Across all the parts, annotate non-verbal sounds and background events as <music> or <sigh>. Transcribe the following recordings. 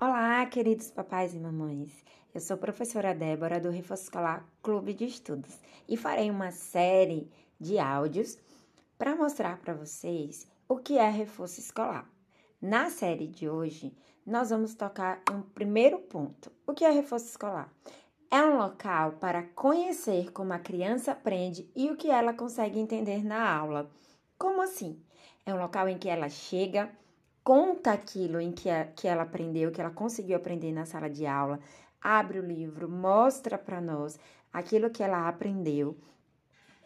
Olá, queridos papais e mamães. Eu sou professora Débora do Reforço Escolar Clube de Estudos e farei uma série de áudios para mostrar para vocês o que é reforço escolar. Na série de hoje, nós vamos tocar um primeiro ponto. O que é reforço escolar? É um local para conhecer como a criança aprende e o que ela consegue entender na aula. Como assim? É um local em que ela chega, conta aquilo em que, a, que ela aprendeu, que ela conseguiu aprender na sala de aula, abre o livro, mostra para nós aquilo que ela aprendeu,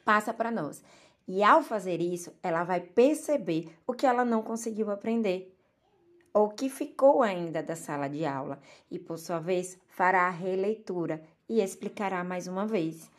passa para nós. E ao fazer isso, ela vai perceber o que ela não conseguiu aprender, ou que ficou ainda da sala de aula, e por sua vez fará a releitura e explicará mais uma vez.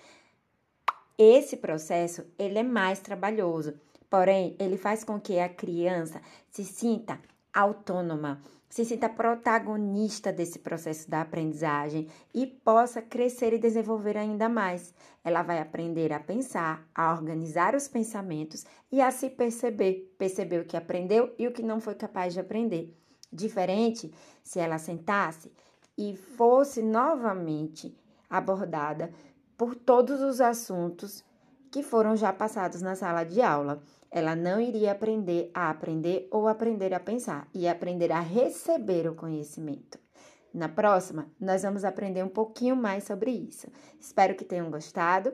Esse processo ele é mais trabalhoso, porém ele faz com que a criança se sinta autônoma, se sinta protagonista desse processo da aprendizagem e possa crescer e desenvolver ainda mais. Ela vai aprender a pensar, a organizar os pensamentos e a se perceber, perceber o que aprendeu e o que não foi capaz de aprender. Diferente se ela sentasse e fosse novamente abordada por todos os assuntos que foram já passados na sala de aula. Ela não iria aprender a aprender ou aprender a pensar, e aprender a receber o conhecimento. Na próxima, nós vamos aprender um pouquinho mais sobre isso. Espero que tenham gostado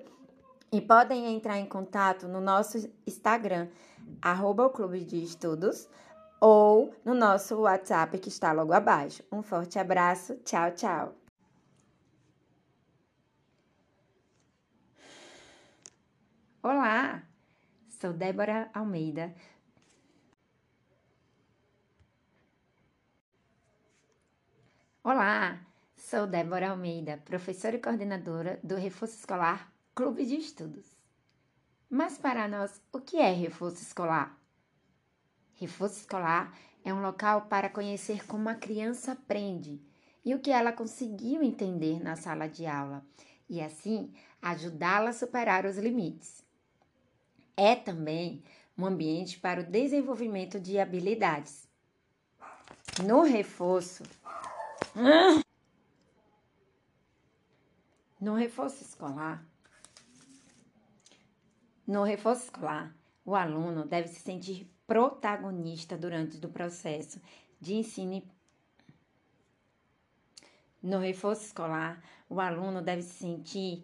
e podem entrar em contato no nosso Instagram, arroba o Clube de Estudos, ou no nosso WhatsApp que está logo abaixo. Um forte abraço, tchau, tchau! Olá! Sou Débora Almeida. Olá, sou Débora Almeida, professora e coordenadora do Reforço Escolar Clube de Estudos. Mas para nós, o que é reforço escolar? Reforço escolar é um local para conhecer como a criança aprende e o que ela conseguiu entender na sala de aula e assim ajudá-la a superar os limites é também um ambiente para o desenvolvimento de habilidades. No reforço, no reforço escolar, no reforço escolar, o aluno deve se sentir protagonista durante o processo de ensino. No reforço escolar, o aluno deve se sentir,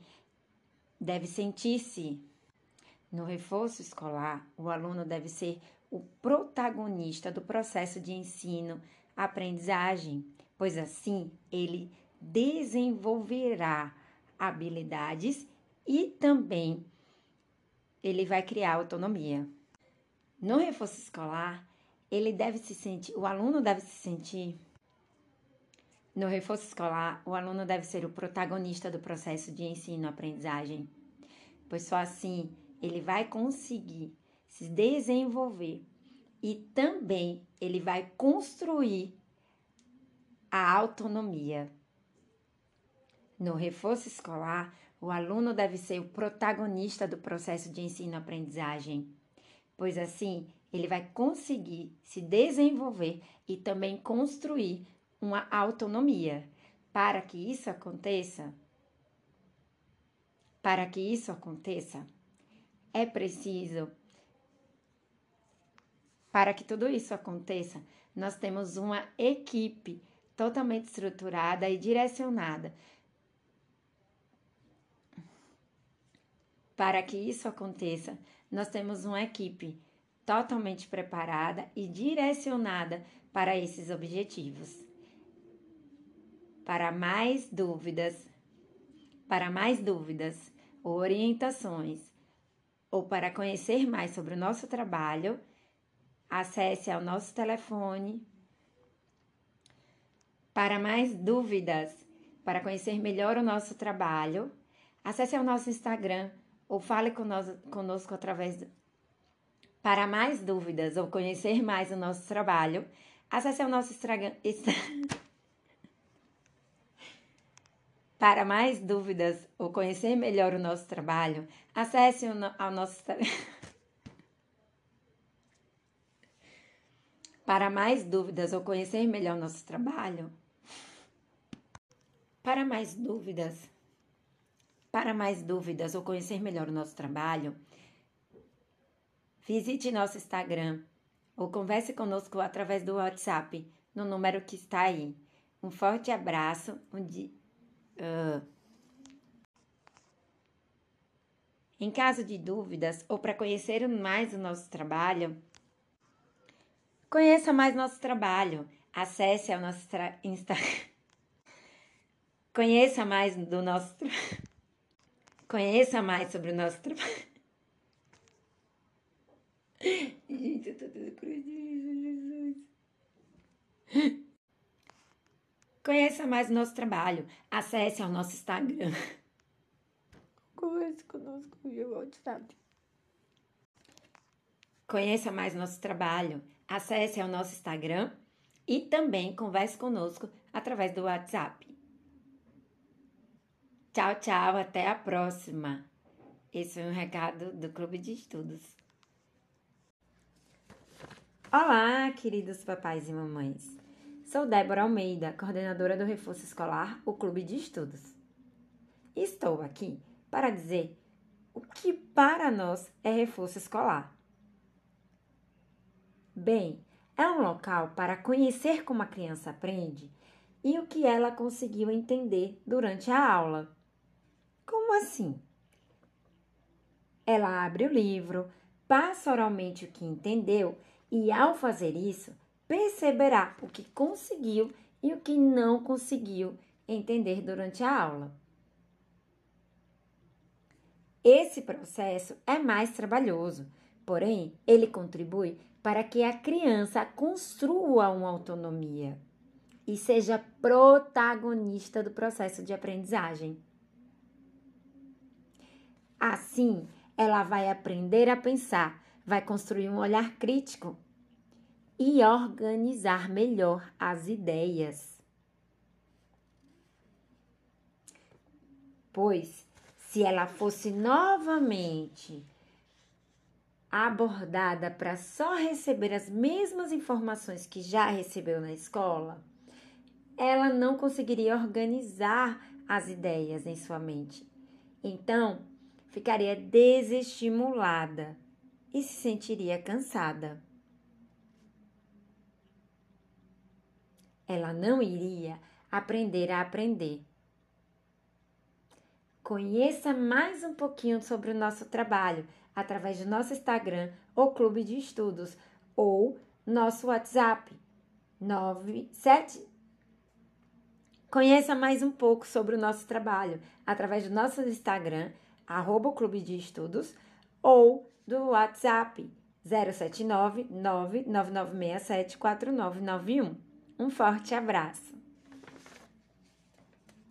deve sentir-se no reforço escolar, o aluno deve ser o protagonista do processo de ensino-aprendizagem, pois assim ele desenvolverá habilidades e também ele vai criar autonomia. No reforço escolar, ele deve se sentir, o aluno deve se sentir no reforço escolar, o aluno deve ser o protagonista do processo de ensino-aprendizagem, pois só assim ele vai conseguir se desenvolver e também ele vai construir a autonomia. No reforço escolar, o aluno deve ser o protagonista do processo de ensino-aprendizagem, pois assim ele vai conseguir se desenvolver e também construir uma autonomia. Para que isso aconteça, para que isso aconteça, é preciso. Para que tudo isso aconteça, nós temos uma equipe totalmente estruturada e direcionada. Para que isso aconteça, nós temos uma equipe totalmente preparada e direcionada para esses objetivos. Para mais dúvidas, para mais dúvidas, orientações ou para conhecer mais sobre o nosso trabalho, acesse ao nosso telefone. Para mais dúvidas, para conhecer melhor o nosso trabalho, acesse ao nosso Instagram ou fale conosco, através do... Para mais dúvidas ou conhecer mais o nosso trabalho, acesse ao nosso Instagram. <laughs> Para mais dúvidas ou conhecer melhor o nosso trabalho, acesse ao nosso <laughs> Para mais dúvidas ou conhecer melhor o nosso trabalho, Para mais dúvidas, para mais dúvidas ou conhecer melhor o nosso trabalho, visite nosso Instagram ou converse conosco através do WhatsApp no número que está aí. Um forte abraço. Um di... Uh. Em caso de dúvidas ou para conhecer mais o nosso trabalho, conheça mais nosso trabalho. Acesse ao nosso Instagram. <laughs> Conheça mais do nosso <laughs> Conheça mais sobre o nosso trabalho. <laughs> Gente, eu tô cruz de Jesus. Conheça mais o nosso trabalho. Acesse ao nosso Instagram. Converse conosco via WhatsApp. Conheça mais nosso trabalho. Acesse ao nosso Instagram e também converse conosco através do WhatsApp. Tchau, tchau, até a próxima. Esse foi um recado do Clube de Estudos. Olá, queridos papais e mamães. Sou Débora Almeida, coordenadora do Reforço Escolar, o Clube de Estudos. Estou aqui para dizer o que para nós é reforço escolar. Bem, é um local para conhecer como a criança aprende e o que ela conseguiu entender durante a aula. Como assim? Ela abre o livro, passa oralmente o que entendeu e, ao fazer isso, perceberá o que conseguiu e o que não conseguiu entender durante a aula. Esse processo é mais trabalhoso, porém, ele contribui para que a criança construa uma autonomia e seja protagonista do processo de aprendizagem. Assim, ela vai aprender a pensar, vai construir um olhar crítico e organizar melhor as ideias. Pois, se ela fosse novamente abordada para só receber as mesmas informações que já recebeu na escola, ela não conseguiria organizar as ideias em sua mente. Então, ficaria desestimulada e se sentiria cansada. Ela não iria aprender a aprender. Conheça mais um pouquinho sobre o nosso trabalho através do nosso Instagram ou Clube de Estudos ou nosso WhatsApp 97 Conheça mais um pouco sobre o nosso trabalho através do nosso Instagram, arroba Clube de Estudos, ou do WhatsApp 079 99967 4991. Um forte abraço!